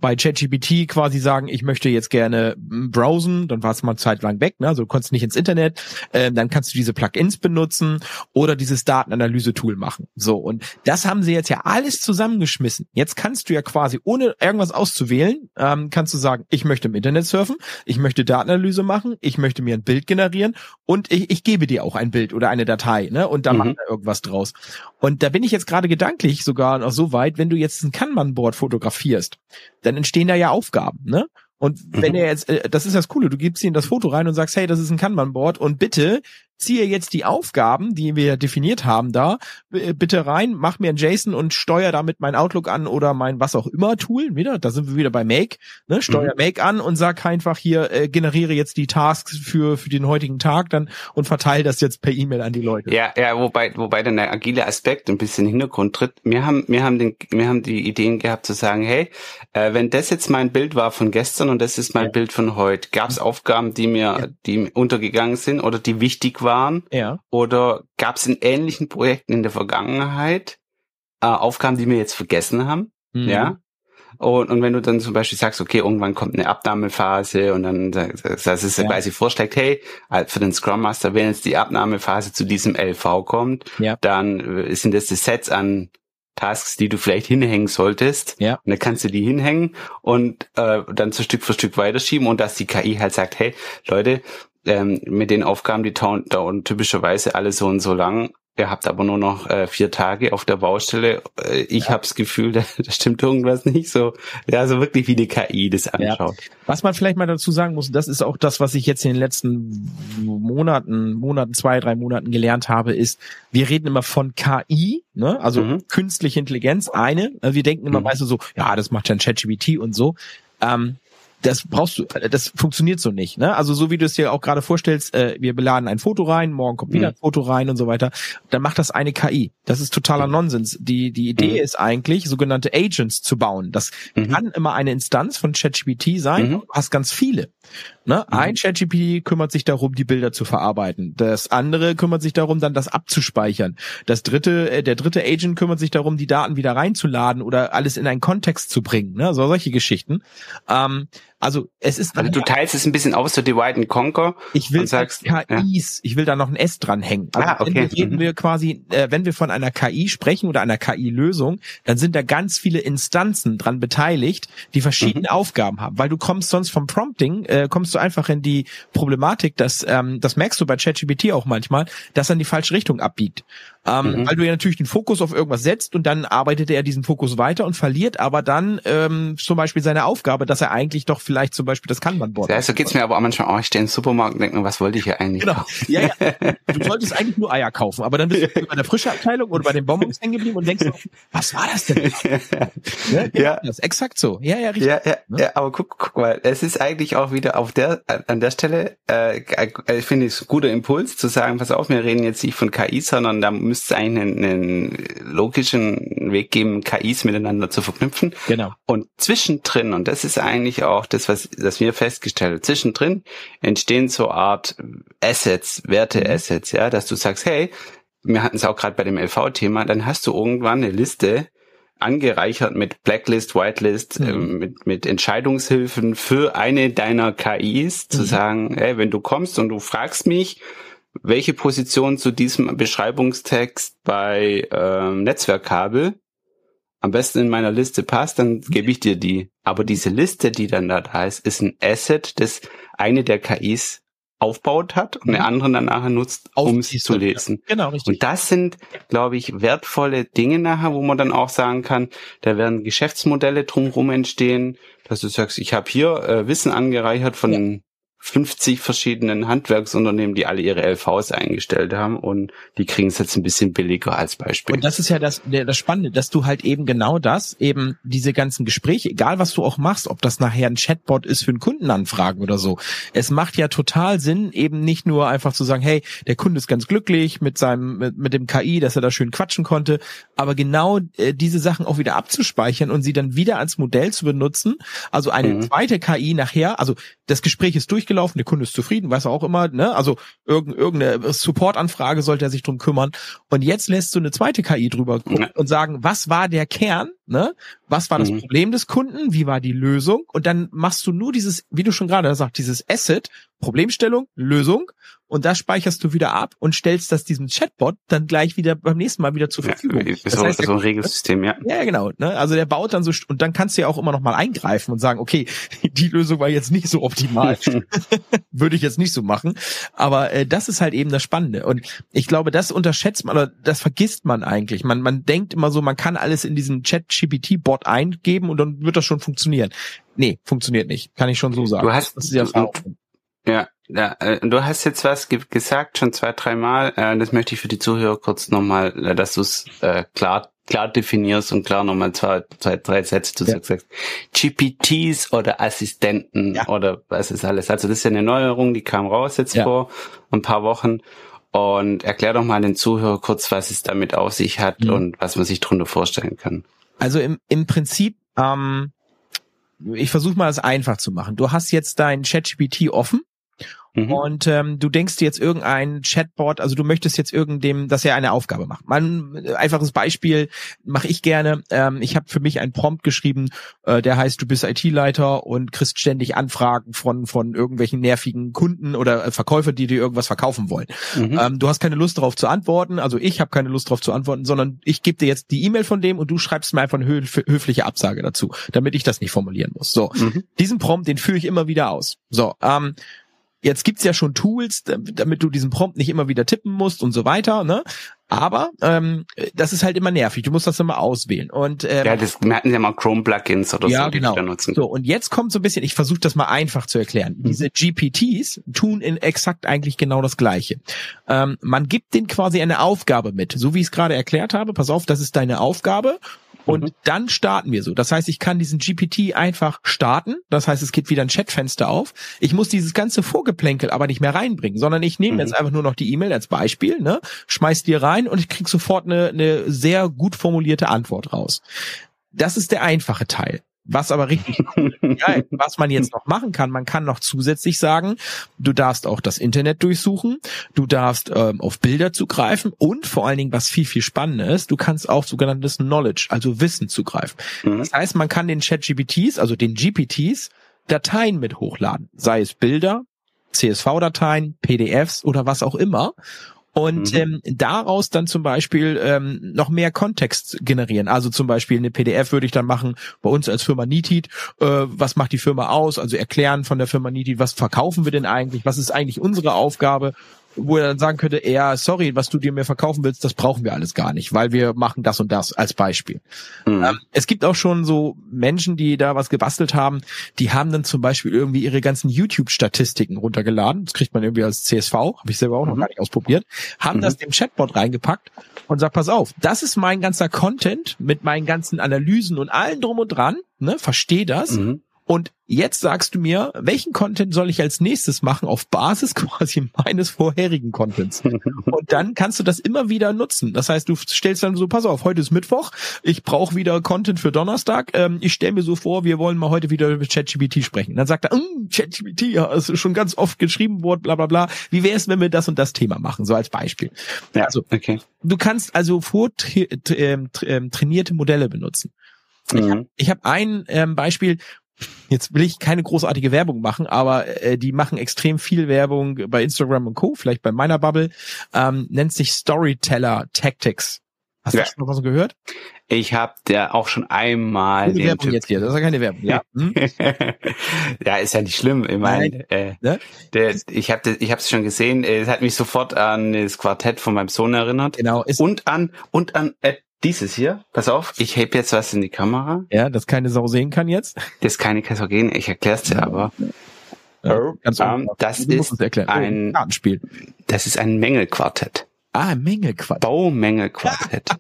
bei ChatGPT quasi sagen, ich möchte jetzt gerne mm, browsen, dann war es mal zeitlang weg, ne? also du konntest nicht ins Internet, ähm, dann kannst du diese Plugins benutzen oder dieses Datenanalyse-Tool machen. So, und das haben sie jetzt ja alles zusammengeschmissen. Jetzt kannst du ja quasi, ohne irgendwas auszuwählen, ähm, kannst du sagen, ich möchte im Internet surfen, ich möchte Datenanalyse machen, ich möchte mir ein Bild generieren und ich, ich gebe dir auch ein Bild oder eine Datei, ne? Und da Mhm. macht er irgendwas draus. Und da bin ich jetzt gerade gedanklich sogar noch so weit, wenn du jetzt ein Kanban-Board fotografierst, dann entstehen da ja Aufgaben, ne? Und wenn Mhm. er jetzt, äh, das ist das Coole, du gibst ihm das Foto rein und sagst, hey, das ist ein Kanban-Board und bitte ziehe jetzt die Aufgaben, die wir definiert haben da, bitte rein, mach mir ein JSON und steuer damit mein Outlook an oder mein was auch immer Tool, wieder, da sind wir wieder bei Make, ne, steuer Make an und sag einfach hier, äh, generiere jetzt die Tasks für, für den heutigen Tag dann und verteile das jetzt per E-Mail an die Leute. Ja, ja, wobei, wobei dann der agile Aspekt ein bisschen in den Hintergrund tritt. Wir haben, wir haben den, wir haben die Ideen gehabt zu sagen, hey, äh, wenn das jetzt mein Bild war von gestern und das ist mein Ja. Bild von heute, gab es Aufgaben, die mir, Ja. die untergegangen sind oder die wichtig waren? Ja. Oder gab es in ähnlichen Projekten in der Vergangenheit äh, Aufgaben, die wir jetzt vergessen haben? Mhm. Ja. Und, und wenn du dann zum Beispiel sagst, okay, irgendwann kommt eine Abnahmephase und dann das ist Ja. quasi vorschlägt, hey, für den Scrum Master, wenn jetzt die Abnahmephase zu diesem LV kommt, Ja. dann äh, sind das die Sets an Tasks, die du vielleicht hinhängen solltest. Ja. Und dann kannst du die hinhängen und äh, dann so Stück für Stück weiterschieben und dass die KI halt sagt, hey, Leute, ähm, mit den Aufgaben, die dauern, typischerweise alle so und so lang. Ihr habt aber nur noch äh, vier Tage auf der Baustelle. Äh, ich Ja. habe das Gefühl, da, da stimmt irgendwas nicht so. Ja, so wirklich wie die KI das anschaut. Was man vielleicht mal dazu sagen muss, das ist auch das, was ich jetzt in den letzten Monaten, Monaten, zwei, drei Monaten gelernt habe, ist, wir reden immer von KI, ne? also Mhm. künstliche Intelligenz, eine. Also Wir denken immer Mhm. meistens so, ja, das macht dann ChatGPT und so. Ähm, das brauchst du, das funktioniert so nicht. Ne? Also so wie du es dir auch gerade vorstellst, äh, wir beladen ein Foto rein, morgen kommt wieder Mhm. ein Foto rein und so weiter, dann macht das eine KI. Das ist totaler Nonsens. Die, die Idee Mhm. ist eigentlich, sogenannte Agents zu bauen. Das Mhm. kann immer eine Instanz von ChatGPT sein. Mhm. Du hast ganz viele. Ne? Mhm. Ein ChatGPT kümmert sich darum, die Bilder zu verarbeiten. Das andere kümmert sich darum, dann das abzuspeichern. Das dritte, äh, der dritte Agent kümmert sich darum, die Daten wieder reinzuladen oder alles in einen Kontext zu bringen. Ne? So solche Geschichten. Ähm, also es ist Also du teilst es ein bisschen aus, so Divide and Conquer. ich will sagst, KIs, ich will da noch ein S dranhängen. Also Ah, okay. wenn wir reden Mhm. wir quasi, äh, wenn wir von einer KI sprechen oder einer KI-Lösung, dann sind da ganz viele Instanzen dran beteiligt, die verschiedene Mhm. Aufgaben haben, weil du kommst sonst vom Prompting, äh, kommst du einfach in die Problematik, dass ähm, das merkst du bei ChatGPT auch manchmal, dass er in die falsche Richtung abbiegt. Ähm, mhm. Weil du ja natürlich den Fokus auf irgendwas setzt und dann arbeitet er diesen Fokus weiter und verliert aber dann ähm, zum Beispiel seine Aufgabe, dass er eigentlich doch vielleicht zum Beispiel das Kanban-Board. Ja, so geht's mir aber auch manchmal, oh, ich stehe im Supermarkt und denke mir, was wollte ich hier eigentlich? Genau. Ja, ja. Du solltest eigentlich nur Eier kaufen, aber dann bist du bei der frische Abteilung oder bei den Bonbons hängen geblieben und denkst, was war das denn? ja, genau, ja. Das exakt so. Ja, ja, richtig. Ja, ja, ja, ja, aber guck, guck mal, es ist eigentlich auch wieder auf der, an der Stelle, äh, ich finde es ein guter Impuls zu sagen, pass auf, wir reden jetzt nicht von KI, sondern da müsste es eigentlich einen, einen logischen Weg geben, KIs miteinander zu verknüpfen. Genau. Und zwischendrin, und das ist eigentlich auch das, was, das wir festgestellt haben, zwischendrin entstehen so Art Assets, Werte-Assets, ja, dass du sagst, hey, wir hatten es auch gerade bei dem LV-Thema, dann hast du irgendwann eine Liste, angereichert mit Blacklist, Whitelist, mhm. äh, mit, mit Entscheidungshilfen für eine deiner KIs, mhm. zu sagen, hey, wenn du kommst und du fragst mich, welche Position zu diesem Beschreibungstext bei ähm, Netzwerkkabel am besten in meiner Liste passt, dann gebe ich dir die. Aber diese Liste, die dann da, da ist, ist ein Asset, das eine der KIs aufbaut hat und eine mhm. andere dann nachher nutzt, um es zu lesen. Ja, genau, richtig. Und das sind, glaube ich, wertvolle Dinge nachher, wo man dann auch sagen kann, da werden Geschäftsmodelle drumherum entstehen, dass du sagst, ich habe hier äh, Wissen angereichert von ja. 50 verschiedenen Handwerksunternehmen, die alle ihre LVs eingestellt haben und die kriegen es jetzt ein bisschen billiger als Beispiel. Und das ist ja das, das Spannende, dass du halt eben genau das, eben diese ganzen Gespräche, egal was du auch machst, ob das nachher ein Chatbot ist für einen Kundenanfragen oder so. Es macht ja total Sinn, eben nicht nur einfach zu sagen, hey, der Kunde ist ganz glücklich mit seinem, mit, mit dem KI, dass er da schön quatschen konnte, aber genau äh, diese Sachen auch wieder abzuspeichern und sie dann wieder als Modell zu benutzen. Also eine mhm. zweite KI nachher, also das Gespräch ist durchgelaufen, der Kunde ist zufrieden, weiß er auch immer, ne? Also irgendeine Supportanfrage sollte er sich drum kümmern. Und jetzt lässt du eine zweite KI drüber gucken ja. und sagen, was war der Kern, ne? Was war das mhm. Problem des Kunden? Wie war die Lösung? Und dann machst du nur dieses, wie du schon gerade sagst, dieses Asset, Problemstellung, Lösung und das speicherst du wieder ab und stellst das diesem Chatbot dann gleich wieder beim nächsten Mal wieder zur Verfügung. Ja, das so, heißt, so ein Regelsystem, ja. Ja, genau. Ne? Also der baut dann so und dann kannst du ja auch immer noch mal eingreifen und sagen, okay, die Lösung war jetzt nicht so optimal, würde ich jetzt nicht so machen. Aber äh, das ist halt eben das Spannende und ich glaube, das unterschätzt man oder das vergisst man eigentlich. Man man denkt immer so, man kann alles in diesen Chat-GPT-Bot eingeben und dann wird das schon funktionieren. Nee, funktioniert nicht. Kann ich schon so sagen. Du hast, das ist die Erfahrung. Ja, ja, äh, du hast jetzt was ge gesagt, schon zwei, dreimal. Äh, das möchte ich für die Zuhörer kurz nochmal, äh, dass du es äh, klar klar definierst und klar nochmal zwei, zwei, drei Sätze zu ja. sagst. GPTs oder Assistenten ja. oder was ist alles. Also das ist ja eine Neuerung, die kam raus jetzt ja. vor ein paar Wochen. Und erklär doch mal den Zuhörer kurz, was es damit auf sich hat mhm. und was man sich drunter vorstellen kann. Also im, im Prinzip, ähm, ich versuche mal es einfach zu machen. Du hast jetzt dein ChatGPT offen Mhm. Und ähm, du denkst dir jetzt irgendein Chatbot, also du möchtest jetzt irgendem, dass er eine Aufgabe macht. Man einfaches Beispiel mache ich gerne. Ähm, ich habe für mich einen Prompt geschrieben, äh, der heißt, du bist IT-Leiter und kriegst ständig Anfragen von von irgendwelchen nervigen Kunden oder äh, Verkäufer, die dir irgendwas verkaufen wollen. Mhm. Ähm, du hast keine Lust darauf zu antworten, also ich habe keine Lust darauf zu antworten, sondern ich gebe dir jetzt die E-Mail von dem und du schreibst mir einfach eine höf höfliche Absage dazu, damit ich das nicht formulieren muss. So, mhm. diesen Prompt, den führe ich immer wieder aus. So, ähm, Jetzt gibt's ja schon Tools, damit du diesen Prompt nicht immer wieder tippen musst und so weiter, ne? Aber ähm, das ist halt immer nervig. Du musst das immer auswählen. Und ähm, ja, das merken ja mal Chrome-Plugins oder ja, so, die genau. da nutzen. So und jetzt kommt so ein bisschen. Ich versuche das mal einfach zu erklären. Mhm. Diese GPTs tun in exakt eigentlich genau das Gleiche. Ähm, man gibt denen quasi eine Aufgabe mit, so wie ich es gerade erklärt habe. Pass auf, das ist deine Aufgabe und mhm. dann starten wir so. Das heißt, ich kann diesen GPT einfach starten. Das heißt, es geht wieder ein Chatfenster auf. Ich muss dieses ganze Vorgeplänkel aber nicht mehr reinbringen, sondern ich nehme mhm. jetzt einfach nur noch die E-Mail als Beispiel, ne, schmeiß dir rein und ich krieg sofort eine, eine sehr gut formulierte Antwort raus. Das ist der einfache Teil. Was aber richtig, ja, was man jetzt noch machen kann, man kann noch zusätzlich sagen, du darfst auch das Internet durchsuchen, du darfst ähm, auf Bilder zugreifen und vor allen Dingen, was viel, viel spannender ist, du kannst auf sogenanntes Knowledge, also Wissen zugreifen. Mhm. Das heißt, man kann den Chat-GPTs, also den GPTs, Dateien mit hochladen, sei es Bilder, CSV-Dateien, PDFs oder was auch immer. Und mhm. ähm, daraus dann zum Beispiel ähm, noch mehr Kontext generieren. Also zum Beispiel eine PDF würde ich dann machen bei uns als Firma Nitit. Äh, was macht die Firma aus? Also erklären von der Firma Nitit, was verkaufen wir denn eigentlich? Was ist eigentlich unsere Aufgabe? Wo er dann sagen könnte, ja, sorry, was du dir mir verkaufen willst, das brauchen wir alles gar nicht, weil wir machen das und das als Beispiel. Mhm. Ähm, es gibt auch schon so Menschen, die da was gebastelt haben, die haben dann zum Beispiel irgendwie ihre ganzen YouTube-Statistiken runtergeladen, das kriegt man irgendwie als CSV, habe ich selber auch noch mhm. gar nicht ausprobiert, haben mhm. das dem Chatbot reingepackt und sagt, pass auf, das ist mein ganzer Content mit meinen ganzen Analysen und allen drum und dran, ne, versteh das. Mhm. Und jetzt sagst du mir, welchen Content soll ich als nächstes machen auf Basis quasi meines vorherigen Contents? Und dann kannst du das immer wieder nutzen. Das heißt, du stellst dann so, pass auf, heute ist Mittwoch, ich brauche wieder Content für Donnerstag. Ähm, ich stelle mir so vor, wir wollen mal heute wieder über ChatGPT sprechen. Dann sagt er, mm, ChatGPT, ja, ist schon ganz oft geschrieben worden, bla bla bla. Wie wäre es, wenn wir das und das Thema machen? So als Beispiel. Ja, also, okay. Du kannst also vortrainierte ähm, ähm, Modelle benutzen. Ich habe mhm. hab ein ähm, Beispiel, Jetzt will ich keine großartige Werbung machen, aber äh, die machen extrem viel Werbung bei Instagram und Co., vielleicht bei meiner Bubble, ähm, nennt sich Storyteller Tactics. Hast ja. du schon mal so gehört? Ich habe der auch schon einmal. Keine Werbung jetzt hier, das ist ja keine Werbung. Ja, hm? ja ist ja nicht schlimm. Ich meine, äh, ne? der, ich habe ich habe es schon gesehen. Es hat mich sofort an das Quartett von meinem Sohn erinnert. Genau. und an und an dieses hier, pass auf, ich heb jetzt was in die Kamera. Ja, das keine Sau sehen kann jetzt. Das keine Sau gehen, ich erklär's dir aber. Ja, ganz um, das ist ein Kartenspiel. Das ist ein Mängelquartett. Ah, Mängelquartett. Baumängelquartett.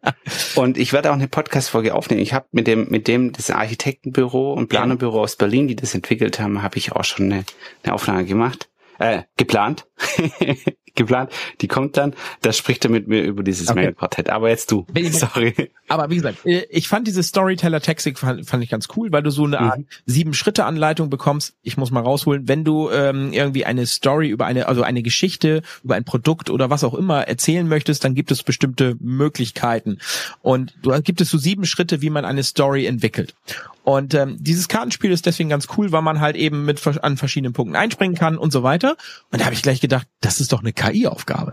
und ich werde auch eine Podcast-Folge aufnehmen. Ich habe mit dem, mit dem, das Architektenbüro und Planerbüro aus Berlin, die das entwickelt haben, habe ich auch schon eine, eine Aufnahme gemacht äh, geplant. geplant. Die kommt dann, da spricht er mit mir über dieses okay. Mail-Quartett. Aber jetzt du. Sorry. Aber wie gesagt, äh, ich fand diese Storyteller-Texting fand, fand, ich ganz cool, weil du so eine Art mhm. Sieben-Schritte-Anleitung bekommst. Ich muss mal rausholen, wenn du ähm, irgendwie eine Story über eine, also eine Geschichte über ein Produkt oder was auch immer erzählen möchtest, dann gibt es bestimmte Möglichkeiten. Und du gibt es so sieben Schritte, wie man eine Story entwickelt. Und ähm, dieses Kartenspiel ist deswegen ganz cool, weil man halt eben mit an verschiedenen Punkten einspringen kann und so weiter. Und da habe ich gleich gedacht, das ist doch eine KI-Aufgabe.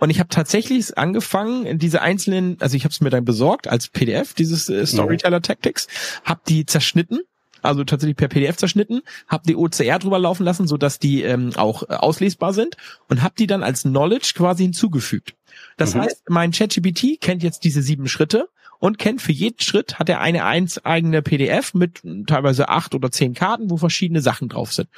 Und ich habe tatsächlich angefangen, diese einzelnen, also ich habe es mir dann besorgt als PDF, dieses äh, Storyteller Tactics, habe die zerschnitten also tatsächlich per PDF zerschnitten, habe die OCR drüber laufen lassen, so dass die ähm, auch äh, auslesbar sind und habe die dann als Knowledge quasi hinzugefügt. Das mhm. heißt, mein ChatGPT kennt jetzt diese sieben Schritte und kennt für jeden Schritt hat er eine eins eigene PDF mit teilweise acht oder zehn Karten, wo verschiedene Sachen drauf sind.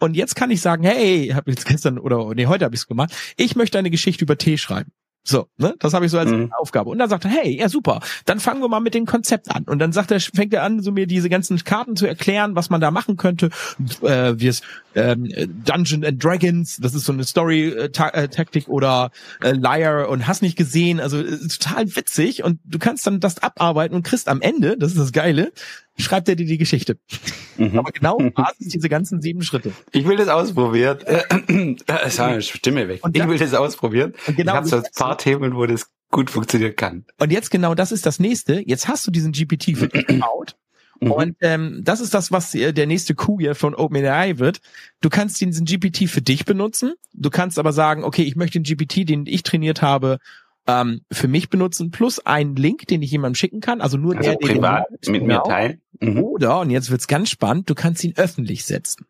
Und jetzt kann ich sagen, hey, habe jetzt gestern oder nee, heute habe ich es gemacht. Ich möchte eine Geschichte über Tee schreiben. So, ne? Das habe ich so als mhm. Aufgabe. Und dann sagt er, hey, ja super, dann fangen wir mal mit dem Konzept an. Und dann sagt er, fängt er an, so mir diese ganzen Karten zu erklären, was man da machen könnte. Äh, wie es ähm, Dungeon and Dragons, das ist so eine Story-Taktik oder äh, Liar und hast nicht gesehen. Also äh, total witzig. Und du kannst dann das abarbeiten und kriegst am Ende, das ist das Geile, schreibt er dir die Geschichte. Mhm. Aber genau Basis diese ganzen sieben Schritte. Ich will das ausprobieren. Äh, eine Stimme weg. ich will das ausprobieren. Genau ich habe so ein paar Themen, wo das gut funktionieren kann. Und jetzt genau das ist das nächste. Jetzt hast du diesen GPT für dich gebaut. Mhm. Und ähm, das ist das, was äh, der nächste Coup hier von OpenAI wird. Du kannst diesen GPT für dich benutzen. Du kannst aber sagen, okay, ich möchte den GPT, den ich trainiert habe, ähm, für mich benutzen, plus einen Link, den ich jemandem schicken kann. Also nur also der, privat den mit genau. mir teilen. Mhm. Oder, und jetzt wird's ganz spannend, du kannst ihn öffentlich setzen.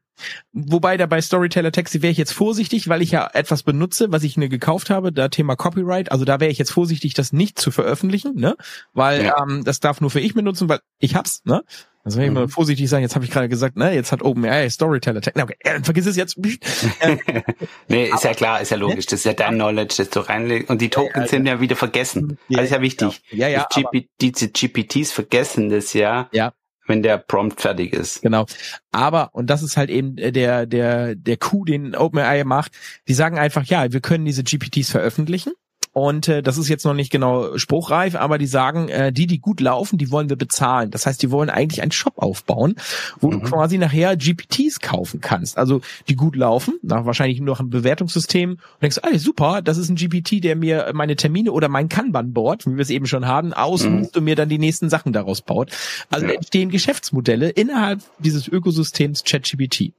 Wobei da bei Storyteller Taxi wäre ich jetzt vorsichtig, weil ich ja etwas benutze, was ich mir gekauft habe, da Thema Copyright. Also da wäre ich jetzt vorsichtig, das nicht zu veröffentlichen, ne? Weil ja. ähm, das darf nur für ich benutzen, weil ich hab's, ne? Also wenn ich mal mhm. vorsichtig sagen, jetzt habe ich gerade gesagt, ne, jetzt hat OpenAI Storyteller Tech. Okay, äh, vergiss es jetzt. nee, ist ja klar, ist ja logisch. Das ist ja dein Knowledge, das du reinlegst. Und die Tokens sind ja wieder vergessen. Ja, das ist ja wichtig. Ja, ja. Diese GPTs vergessen das ja. Ja wenn der Prompt fertig ist. Genau. Aber, und das ist halt eben der, der, der Coup, den OpenAI macht, die sagen einfach, ja, wir können diese GPTs veröffentlichen. Und äh, das ist jetzt noch nicht genau spruchreif, aber die sagen, äh, die, die gut laufen, die wollen wir bezahlen. Das heißt, die wollen eigentlich einen Shop aufbauen, wo mhm. du quasi nachher GPTs kaufen kannst. Also die gut laufen, nach wahrscheinlich nur noch ein Bewertungssystem und denkst, ey, super, das ist ein GPT, der mir meine Termine oder mein Kanban-Board, wie wir es eben schon haben, ausliest mhm. und mir dann die nächsten Sachen daraus baut. Also ja. entstehen Geschäftsmodelle innerhalb dieses Ökosystems ChatGPT.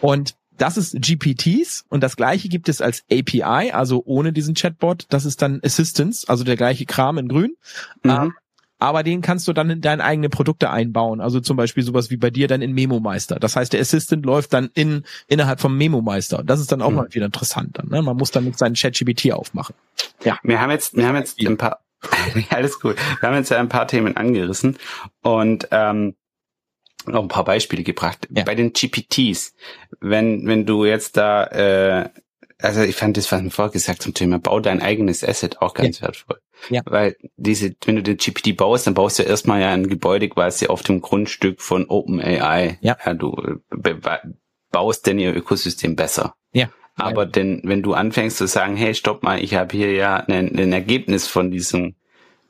Und das ist GPTs und das gleiche gibt es als API, also ohne diesen Chatbot. Das ist dann Assistance, also der gleiche Kram in grün. Mhm. Ähm, aber den kannst du dann in deine eigenen Produkte einbauen. Also zum Beispiel sowas wie bei dir dann in Memo Meister. Das heißt, der Assistant läuft dann in, innerhalb vom Memo Meister. Das ist dann auch mhm. mal wieder interessant dann, ne? Man muss dann mit seinen ChatGPT aufmachen. Ja. Wir haben jetzt, wir haben jetzt ein paar, alles gut. Wir haben jetzt ein paar Themen angerissen und, ähm, noch ein paar Beispiele gebracht. Ja. Bei den GPTs, wenn, wenn du jetzt da, äh, also ich fand das, was mir vorher gesagt zum Thema, bau dein eigenes Asset auch ganz ja. wertvoll. Ja. Weil diese, wenn du den GPT baust, dann baust du erstmal ja ein Gebäude quasi auf dem Grundstück von OpenAI. Ja. ja du baust denn ihr Ökosystem besser. Ja. Aber denn, wenn du anfängst zu sagen, hey, stopp mal, ich habe hier ja ein, ein Ergebnis von diesem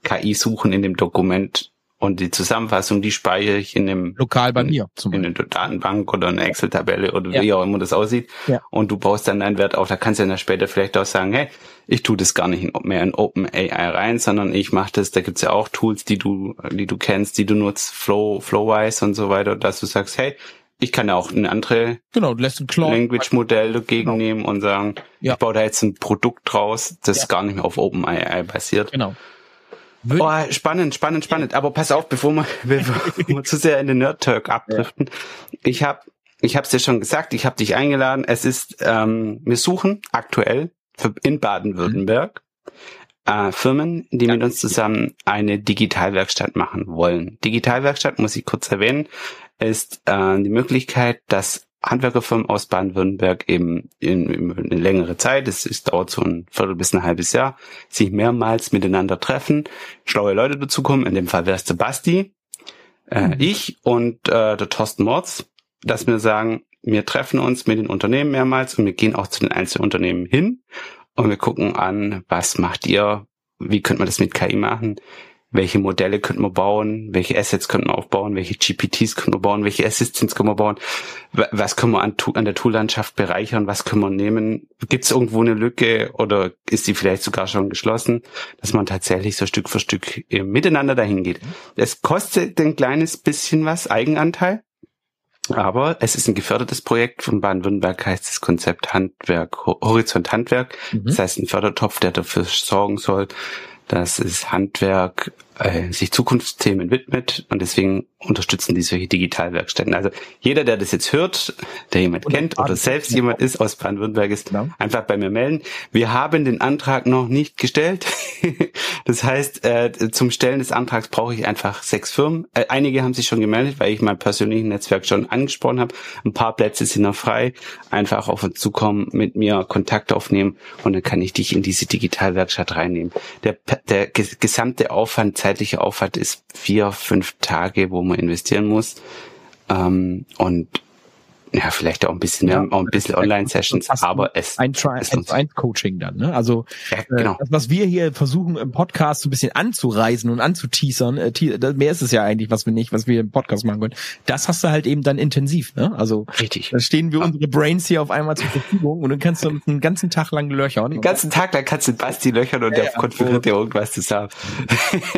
KI-Suchen in dem Dokument und die Zusammenfassung, die speichere ich in dem lokal bei mir zum in einer Datenbank oder einer Excel-Tabelle oder ja. wie auch immer das aussieht. Ja. Und du baust dann deinen Wert auf. Da kannst du dann später vielleicht auch sagen, hey, ich tue das gar nicht mehr in OpenAI rein, sondern ich mache das. Da gibt's ja auch Tools, die du, die du kennst, die du nutzt, Flow, Flowwise und so weiter, dass du sagst, hey, ich kann ja auch eine andere genau, Language-Modell dagegen genau. nehmen und sagen, ja. ich baue da jetzt ein Produkt draus, das ja. gar nicht mehr auf OpenAI basiert. Genau. Oh, spannend, spannend, spannend. Aber pass auf, bevor wir, bevor wir zu sehr in den Nerd-Talk abdriften. Ich habe ich habe es dir schon gesagt, ich habe dich eingeladen. Es ist, ähm, wir suchen aktuell in Baden-Württemberg äh, Firmen, die ja. mit uns zusammen eine Digitalwerkstatt machen wollen. Digitalwerkstatt, muss ich kurz erwähnen, ist äh, die Möglichkeit, dass Handwerkerfirmen aus Baden-Württemberg eben in, in, eine längere Zeit, es ist, dauert so ein Viertel bis ein halbes Jahr, sich mehrmals miteinander treffen, schlaue Leute dazukommen, in dem Fall wäre es der Basti, äh, mhm. ich und äh, der Thorsten Mords, dass wir sagen, wir treffen uns mit den Unternehmen mehrmals und wir gehen auch zu den einzelnen Unternehmen hin und wir gucken an, was macht ihr, wie könnte man das mit KI machen, welche Modelle könnten wir bauen, welche Assets könnten wir aufbauen, welche GPTs können wir bauen, welche Assistants können wir bauen, was können wir an, an der Toollandschaft bereichern, was können wir nehmen, gibt es irgendwo eine Lücke oder ist die vielleicht sogar schon geschlossen, dass man tatsächlich so Stück für Stück miteinander dahin geht. Es kostet ein kleines bisschen was, Eigenanteil, aber es ist ein gefördertes Projekt. Von Baden-Württemberg, heißt das Konzept Handwerk, Horizont Handwerk. Mhm. Das heißt ein Fördertopf, der dafür sorgen soll, dass es Handwerk äh, sich Zukunftsthemen widmet und deswegen unterstützen die solche Digitalwerkstätten. Also jeder, der das jetzt hört, der jemand oder kennt oder selbst jemand ist aus Baden-Württemberg, ist genau. einfach bei mir melden. Wir haben den Antrag noch nicht gestellt. das heißt, äh, zum Stellen des Antrags brauche ich einfach sechs Firmen. Äh, einige haben sich schon gemeldet, weil ich mein persönliches Netzwerk schon angesprochen habe. Ein paar Plätze sind noch frei. Einfach auf uns zukommen, mit mir Kontakt aufnehmen und dann kann ich dich in diese Digitalwerkstatt reinnehmen. Der, der gesamte Aufwand zeitliche Aufwand ist vier, fünf Tage, wo man investieren muss. Ähm, und ja, vielleicht auch ein bisschen, ja, auch ein bisschen Online-Sessions, aber es ein Try ein, ein Coaching dann, ne? Also ja, äh, genau. das, was wir hier versuchen im Podcast so ein bisschen anzureisen und anzuteasern, äh, mehr ist es ja eigentlich, was wir nicht, was wir im Podcast machen können. Das hast du halt eben dann intensiv, ne? Also richtig. Da stehen wir ja. unsere Brains hier auf einmal zur Verfügung und dann kannst du einen ganzen Tag lang löchern. Den ganzen Tag lang kannst du Basti löchern und ja, der konfiguriert dir irgendwas zusammen.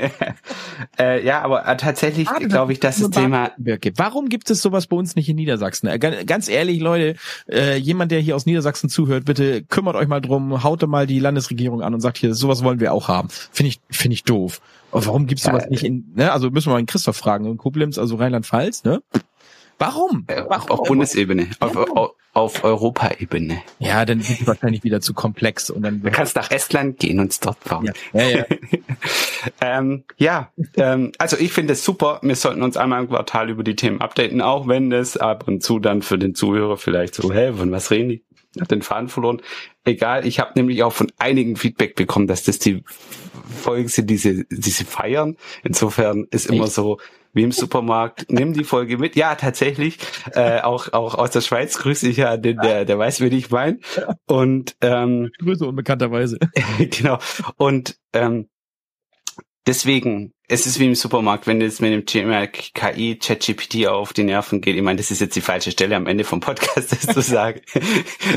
äh, ja, aber äh, tatsächlich glaube ich, dass das Thema. Warum gibt es sowas bei uns nicht in Niedersachsen? Äh, ganz ehrlich, Leute, äh, jemand, der hier aus Niedersachsen zuhört, bitte kümmert euch mal drum, haut mal die Landesregierung an und sagt hier, sowas wollen wir auch haben. Finde ich, finde ich doof. Aber warum gibt's sowas ja, nicht in, ne? Also müssen wir mal einen Christoph fragen, in Koblenz, also Rheinland-Pfalz, ne? Warum? Äh, Warum? Auf Bundesebene, auf, auf, auf Europaebene. Ja, dann sind die wahrscheinlich wieder zu komplex und dann. Du kannst nach Estland gehen und es dort bauen. Ja, ja. Ja, ähm, ja ähm, also ich finde es super. Wir sollten uns einmal im Quartal über die Themen updaten, auch wenn das ab und zu dann für den Zuhörer vielleicht so, hä, von was reden die? Hat den Faden verloren. Egal, ich habe nämlich auch von einigen Feedback bekommen, dass das die Folgen sind, diese, diese feiern. Insofern ist immer so, wie im Supermarkt, nimm die Folge mit. Ja, tatsächlich. Äh, auch, auch aus der Schweiz grüße ich ja den, der, der weiß, wie ich meine. Und ähm, Grüße unbekannterweise. genau. Und ähm, deswegen es ist wie im Supermarkt, wenn es mit dem Thema KI, ChatGPT auf die Nerven geht. Ich meine, das ist jetzt die falsche Stelle am Ende vom Podcast, das zu sagen.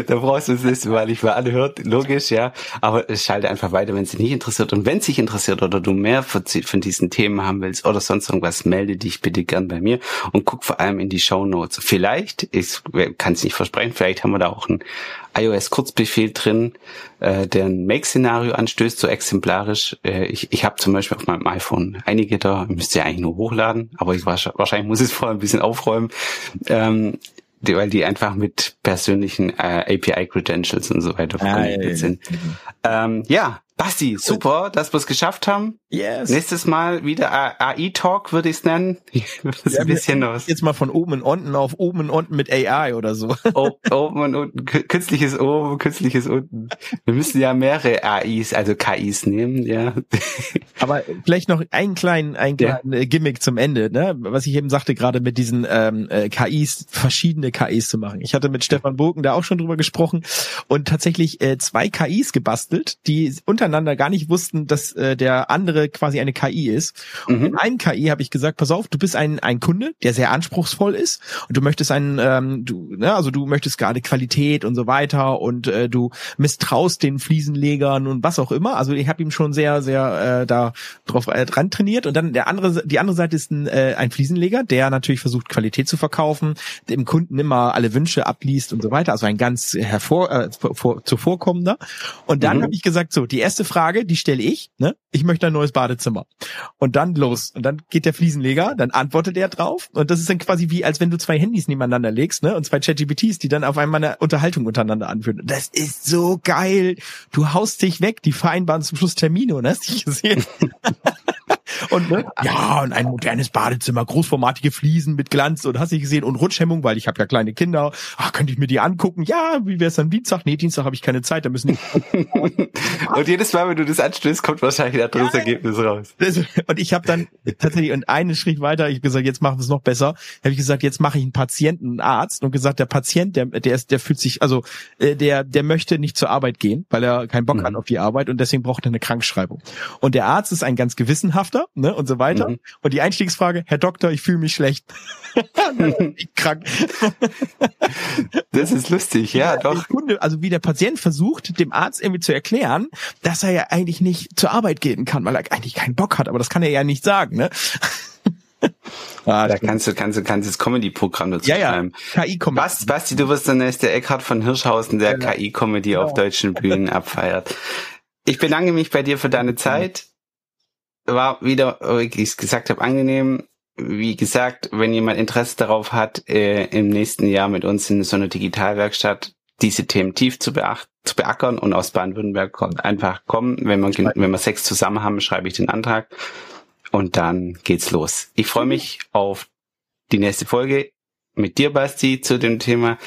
da brauchst du es nicht, weil ich mal anhört, logisch, ja. Aber schalte einfach weiter, wenn es dich nicht interessiert. Und wenn es dich interessiert oder du mehr von, diesen Themen haben willst oder sonst irgendwas, melde dich bitte gern bei mir und guck vor allem in die Show Notes. Vielleicht, ich kann es nicht versprechen, vielleicht haben wir da auch ein iOS-Kurzbefehl drin, äh, der ein Make-Szenario anstößt, so exemplarisch. Äh, ich ich habe zum Beispiel auf meinem iPhone einige da, müsst ihr eigentlich nur hochladen, aber ich wahrscheinlich muss es vorher ein bisschen aufräumen. Ähm, die, weil die einfach mit persönlichen äh, API-Credentials und so weiter ah, ja, ja, sind. Ja. Ähm, ja, Basti, super, dass wir es geschafft haben. Yes. Nächstes Mal wieder AI-Talk, würde ich es nennen. das ist ja, ein bisschen was. Jetzt mal von oben und unten auf oben und unten mit AI oder so. oben und unten, künstliches oben, künstliches unten. Wir müssen ja mehrere AIs, also KIs nehmen, ja. Aber vielleicht noch einen kleinen, einen kleinen ja. Gimmick zum Ende, ne? Was ich eben sagte, gerade mit diesen ähm, äh, KIs, verschiedene KIs zu machen. Ich hatte mit Stefan Burken da auch schon drüber gesprochen und tatsächlich äh, zwei KIs gebastelt, die unter untereinander gar nicht wussten, dass äh, der andere quasi eine KI ist. Und mhm. in einem KI habe ich gesagt, pass auf, du bist ein, ein Kunde, der sehr anspruchsvoll ist und du möchtest einen, ähm, du, ne, also du möchtest gerade Qualität und so weiter und äh, du misstraust den Fliesenlegern und was auch immer. Also ich habe ihm schon sehr, sehr äh, da drauf äh, dran trainiert. Und dann der andere, die andere Seite ist ein, äh, ein Fliesenleger, der natürlich versucht, Qualität zu verkaufen, dem Kunden immer alle Wünsche abliest und so weiter. Also ein ganz hervor, äh, vor, zuvorkommender. Und dann mhm. habe ich gesagt, so, die erste erste Frage, die stelle ich, ne? Ich möchte ein neues Badezimmer. Und dann los. Und dann geht der Fliesenleger, dann antwortet er drauf. Und das ist dann quasi wie, als wenn du zwei Handys nebeneinander legst, ne? Und zwei ChatGPTs, die dann auf einmal eine Unterhaltung untereinander anführen. Das ist so geil. Du haust dich weg, die vereinbaren zum Schluss Termine, und hast dich gesehen. Und ne, ja, und ein modernes Badezimmer, großformatige Fliesen mit Glanz und hast du gesehen und Rutschhemmung, weil ich habe ja kleine Kinder. Ach, könnte ich mir die angucken? Ja, wie wäre es dann Dienstag? Nee, Dienstag habe ich keine Zeit, da müssen die Und jedes Mal, wenn du das anstößt, kommt wahrscheinlich ja, Ergebnis raus. Und ich habe dann tatsächlich und einen Schritt weiter, ich habe gesagt, jetzt machen wir es noch besser. Habe ich gesagt, jetzt mache ich einen Patienten, einen Arzt und gesagt, der Patient, der der ist, der fühlt sich, also äh, der der möchte nicht zur Arbeit gehen, weil er keinen Bock mhm. hat auf die Arbeit und deswegen braucht er eine Krankschreibung. Und der Arzt ist ein ganz gewissenhafter ne, und so weiter. Mhm. Und die Einstiegsfrage, Herr Doktor, ich fühle mich schlecht. ich krank. das ist lustig, ja, ja doch. Kunde, also wie der Patient versucht, dem Arzt irgendwie zu erklären, dass er ja eigentlich nicht zur Arbeit gehen kann, weil er eigentlich keinen Bock hat, aber das kann er ja nicht sagen, ne? Ah, da kannst du, kannst du, kannst das Comedy-Programm dazu ja, schreiben. Ja, KI-Comedy. Basti, Basti, du wirst der nächste Eckhard von Hirschhausen, der ja, KI-Comedy genau. auf deutschen Bühnen abfeiert. Ich bedanke mich bei dir für deine Zeit war wieder, wie ich gesagt habe, angenehm. Wie gesagt, wenn jemand Interesse darauf hat, äh, im nächsten Jahr mit uns in so einer Digitalwerkstatt diese Themen tief zu, beachten, zu beackern und aus Baden-Württemberg einfach kommen. Wenn wir, wenn wir sechs zusammen haben, schreibe ich den Antrag und dann geht's los. Ich freue mich auf die nächste Folge mit dir, Basti, zu dem Thema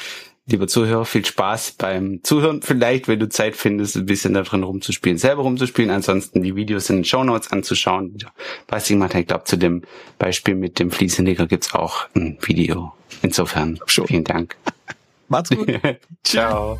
lieber Zuhörer, viel Spaß beim Zuhören. Vielleicht, wenn du Zeit findest, ein bisschen da drin rumzuspielen, selber rumzuspielen. Ansonsten die Videos in den Show Notes anzuschauen. Gemacht habe, ich glaube, zu dem Beispiel mit dem Fliesenleger gibt's auch ein Video. Insofern, vielen Dank. Macht's gut. Ciao.